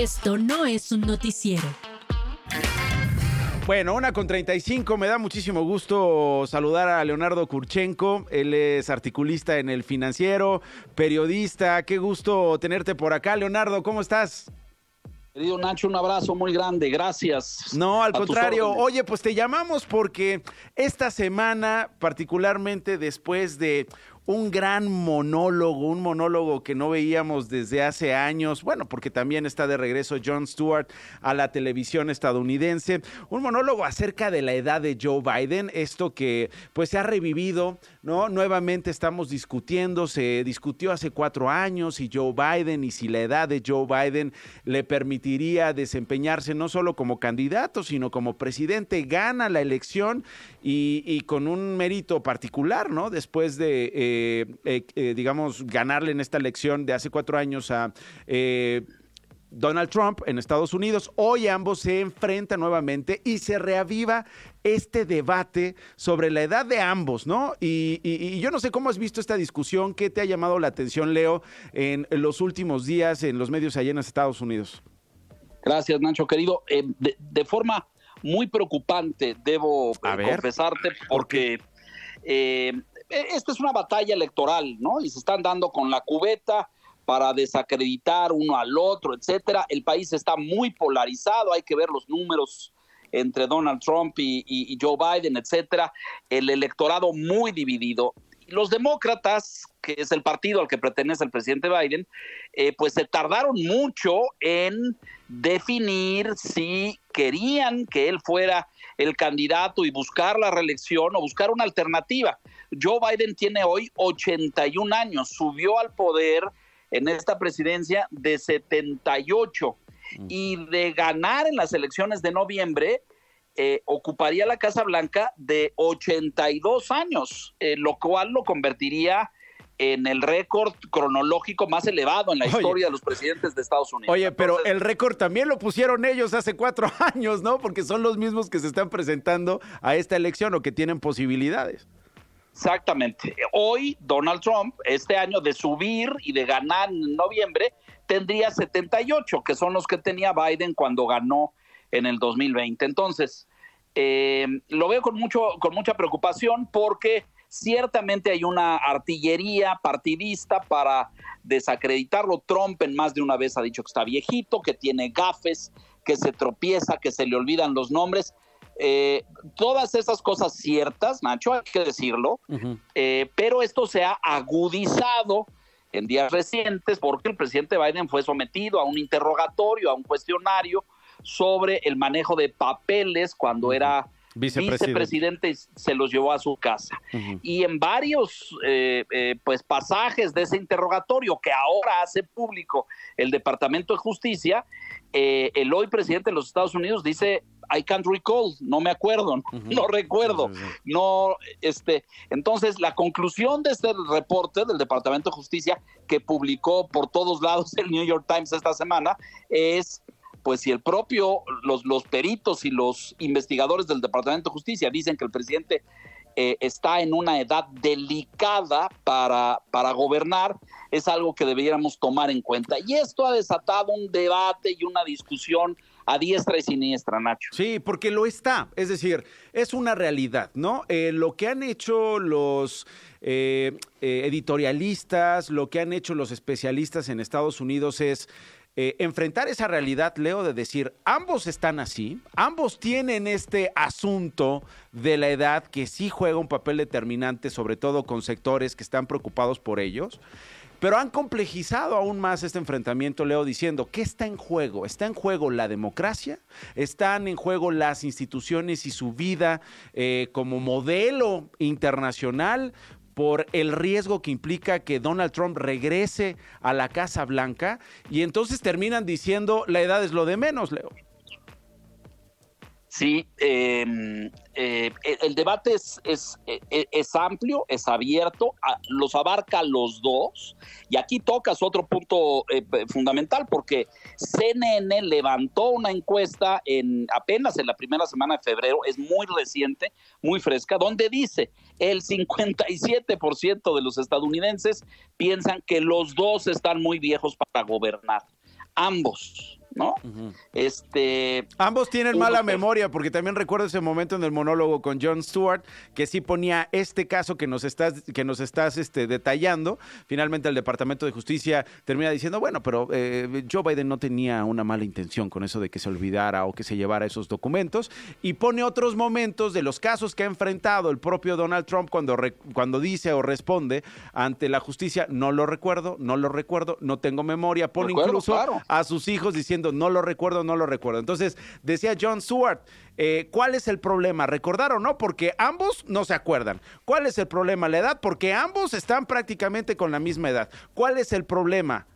Esto no es un noticiero. Bueno, una con 35. Me da muchísimo gusto saludar a Leonardo Kurchenko. Él es articulista en el financiero, periodista. Qué gusto tenerte por acá. Leonardo, ¿cómo estás? Querido Nacho, un abrazo muy grande, gracias. No, al contrario. Oye, pues te llamamos porque esta semana, particularmente después de un gran monólogo, un monólogo que no veíamos desde hace años, bueno, porque también está de regreso Jon Stewart a la televisión estadounidense, un monólogo acerca de la edad de Joe Biden, esto que pues se ha revivido, ¿no? Nuevamente estamos discutiendo, se discutió hace cuatro años si Joe Biden y si la edad de Joe Biden le permitiría desempeñarse no solo como candidato, sino como presidente, gana la elección y, con un mérito particular, ¿no? Después de... Eh, digamos, ganarle en esta elección de hace cuatro años a Donald Trump en Estados Unidos. Hoy ambos se enfrentan nuevamente y se reaviva este debate sobre la edad de ambos, ¿no? Y, yo no sé cómo has visto esta discusión, qué te ha llamado la atención, Leo, en, los últimos días en los medios allá en Estados Unidos. Gracias, Nacho, querido. De, forma muy preocupante, debo confesarte, porque eh, esta es una batalla electoral, ¿no? Y se están dando con la cubeta para desacreditar uno al otro, etcétera. El país está muy polarizado, hay que ver los números entre Donald Trump y, Joe Biden, etcétera. El electorado muy dividido. Los demócratas, que es el partido al que pertenece el presidente Biden, eh, pues se tardaron mucho en definir si querían que él fuera el candidato y buscar la reelección o buscar una alternativa. Joe Biden tiene hoy 81 años, subió al poder en esta presidencia de 78 mm. y de ganar en las elecciones de noviembre, eh, ocuparía la Casa Blanca de 82 años, eh, lo cual lo convertiría en el récord cronológico más elevado en la historia de los presidentes de Estados Unidos. Oye, pero el récord también lo pusieron ellos hace cuatro años, ¿no? Porque son los mismos que se están presentando a esta elección o que tienen posibilidades. Exactamente. Hoy Donald Trump, este año de subir y de ganar en noviembre, tendría 78, que son los que tenía Biden cuando ganó en el 2020. Entonces, eh, lo veo con, mucho, con mucha preocupación porque ciertamente hay una artillería partidista para desacreditarlo. Trump en más de una vez ha dicho que está viejito, que tiene gafes, que se tropieza, que se le olvidan los nombres. Eh, todas esas cosas ciertas, Nacho, hay que decirlo, eh, pero esto se ha agudizado en días recientes porque el presidente Biden fue sometido a un interrogatorio, a un cuestionario sobre el manejo de papeles cuando era vicepresidente. y se los llevó a su casa. Y en varios eh, pues pasajes de ese interrogatorio que ahora hace público el Departamento de Justicia, el hoy presidente de los Estados Unidos dice I can't recall, no me acuerdo, no recuerdo, no, este, entonces la conclusión de este reporte del Departamento de Justicia que publicó por todos lados el New York Times esta semana es pues si el propio, los, los peritos y los investigadores del Departamento de Justicia dicen que el presidente eh, está en una edad delicada para, para gobernar, es algo que deberíamos tomar en cuenta. Y esto ha desatado un debate y una discusión a diestra y siniestra, Nacho. Sí, porque lo está. Es decir, es una realidad, ¿no? Eh, lo que han hecho los eh, editorialistas, lo que han hecho los especialistas en Estados Unidos es enfrentar esa realidad, Leo, de decir, ambos están así, ambos tienen este asunto de la edad que sí juega un papel determinante, sobre todo con sectores que están preocupados por ellos. Pero han complejizado aún más este enfrentamiento, Leo, diciendo, ¿qué está en juego? ¿Está en juego la democracia? ¿Están en juego las instituciones y su vida eh, como modelo internacional? Por el riesgo que implica que Donald Trump regrese a la Casa Blanca y entonces terminan diciendo la edad es lo de menos, Leo. Sí, em, eh, el debate es, es, e, e, es, amplio, es abierto, los abarca los dos. Y aquí tocas otro punto eh, fundamental, porque CNN levantó una encuesta en apenas en la primera semana de febrero, es muy reciente, muy fresca, donde dice el 57% de los estadounidenses piensan que los dos están muy viejos para gobernar. Ambos ¿no? Este. Ambos tienen mala memoria, porque también recuerdo ese momento en el monólogo con John Stewart, que sí ponía este caso que nos estás, que nos estás este, detallando. Finalmente el Departamento de Justicia termina diciendo, bueno, pero eh, Joe Biden no tenía una mala intención con eso de que se olvidara o que se llevara esos documentos. Y pone otros momentos de los casos que ha enfrentado el propio Donald Trump cuando, cuando dice o responde ante la justicia, no lo recuerdo, no lo recuerdo, no tengo memoria. Pone incluso a sus hijos diciendo, no lo recuerdo, no lo recuerdo. Entonces, decía John Stewart, eh, ¿cuál es el problema? ¿Recordar o no? Porque ambos no se acuerdan. ¿Cuál es el problema? La edad, porque ambos están prácticamente con la misma edad. ¿Cuál es el problema?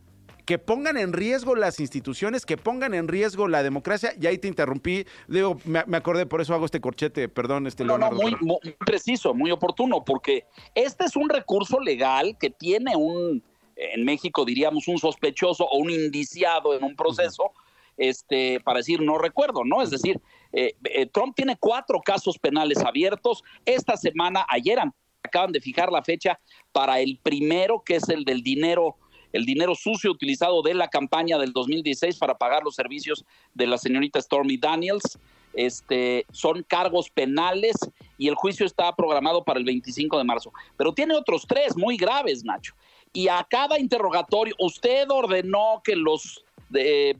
que pongan en riesgo las instituciones, que pongan en riesgo la democracia. Y ahí te interrumpí, digo, me, acordé, por eso hago este corchete, perdón, este No, no, muy, muy, preciso, muy oportuno, porque este es un recurso legal que tiene un, en México diríamos, un sospechoso o un indiciado en un proceso, este, para decir no recuerdo, ¿no? Es decir, eh, eh, Trump tiene cuatro casos penales abiertos. Esta semana, ayer acaban de fijar la fecha para el primero, que es el del dinero el dinero sucio utilizado de la campaña del 2016 para pagar los servicios de la señorita Stormy Daniels. Este, son cargos penales y el juicio está programado para el 25 de marzo. Pero tiene otros tres muy graves, Nacho. Y a cada interrogatorio, usted ordenó que los eh,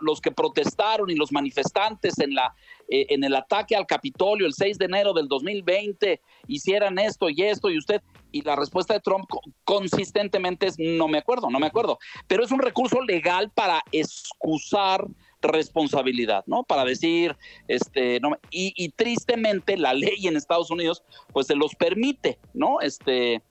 los que protestaron y los manifestantes en, la, eh, en el ataque al Capitolio el 6 de enero del 2020 hicieran esto y esto y usted, y la respuesta de Trump consistentemente es no me acuerdo, no me acuerdo, pero es un recurso legal para excusar responsabilidad, ¿no? Para decir, este, no, y, y, tristemente la ley en Estados Unidos, pues se los permite, ¿no? Este,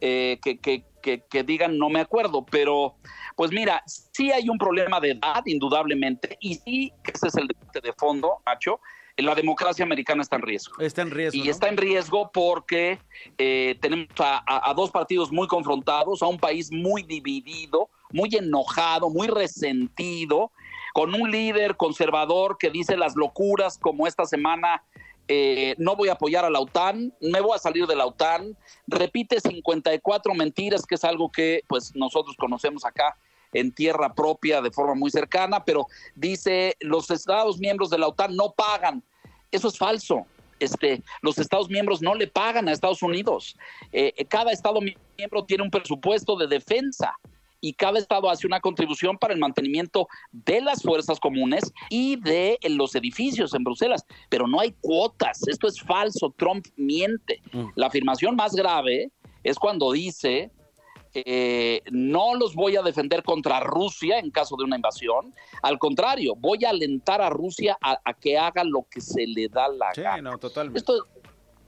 eh, que, que, que, digan no me acuerdo, pero pues mira, sí hay un problema de edad, indudablemente, y sí, ese es el debate de fondo, Nacho, la democracia americana está en riesgo. Está en riesgo. Y está en riesgo porque eh, tenemos a, dos partidos muy confrontados, a un país muy dividido, muy enojado, muy resentido, con un líder conservador que dice las locuras como esta semana eh, no voy a apoyar a la OTAN, me voy a salir de la OTAN, repite 54 mentiras, que es algo que pues nosotros conocemos acá en tierra propia de forma muy cercana, pero dice los Estados miembros de la OTAN no pagan. Eso es falso. Este, los Estados miembros no le pagan a Estados Unidos. Eh, cada Estado miembro tiene un presupuesto de defensa y cada estado hace una contribución para el mantenimiento de las fuerzas comunes y de los edificios en Bruselas. Pero no hay cuotas, esto es falso, Trump miente. Mm. La afirmación más grave es cuando dice eh, no los voy a defender contra Rusia en caso de una invasión. Al contrario, voy a alentar a Rusia a, que haga lo que se le da la sí, No, totalmente. Esto,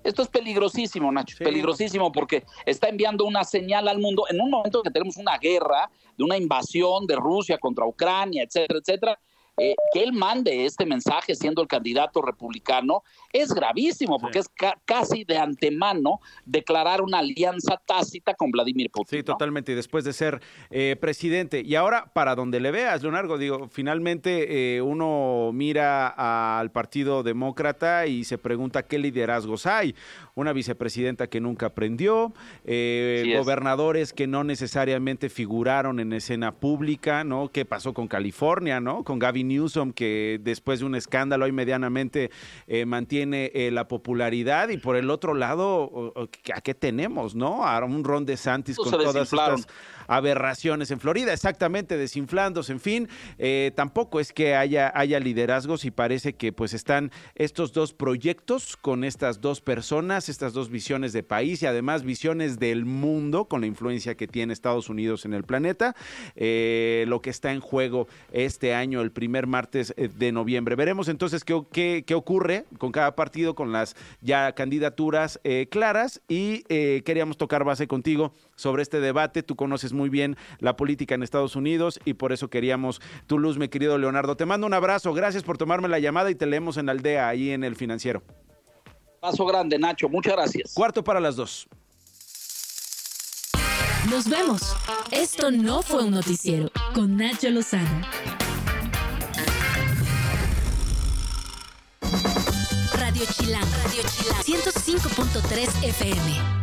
esto es peligrosísimo, Nacho, peligrosísimo porque está enviando una señal al mundo en un momento que tenemos una guerra, de una invasión de Rusia contra Ucrania, etcétera, etcétera. Eh, que él mande este mensaje siendo el candidato republicano es gravísimo, porque es casi de antemano declarar una alianza tácita con Vladimir Putin. Sí, totalmente, y después de ser eh, presidente. Y ahora, para donde le veas, Leonardo, digo, finalmente eh, uno mira al Partido Demócrata y se pregunta qué liderazgos hay. Una vicepresidenta que nunca aprendió, gobernadores que no necesariamente figuraron en escena pública, ¿no? ¿Qué pasó con California, ¿no? Con Gavin Newsom, que después de un escándalo hoy medianamente eh, mantiene eh, la popularidad. Y por el otro lado, ¿a qué tenemos, no? A un Ron DeSantis con todas estas aberraciones en Florida, exactamente, desinflándose, en fin. Eh, tampoco es que haya, liderazgos y parece que pues están estos dos proyectos con estas dos personas, estas dos visiones de país y además visiones del mundo con la influencia que tiene Estados Unidos en el planeta. lo que está en juego este año, el primer martes eh, de noviembre. Veremos entonces qué, ocurre con cada partido, con las ya candidaturas eh, claras y eh, queríamos tocar base contigo sobre este debate. Tú conoces muy bien la política en Estados Unidos y por eso queríamos tu luz, mi querido Leonardo. Te mando un abrazo, gracias por tomarme la llamada y te leemos en la aldea, ahí en el financiero. Paso grande, Nacho, muchas gracias. Cuarto para las dos. Nos vemos. Esto no fue un noticiero con Nacho Lozano. Radio Chilán. Radio Chilán. 105.3 FM.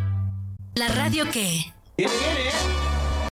La radio que... Ele, ele, ele.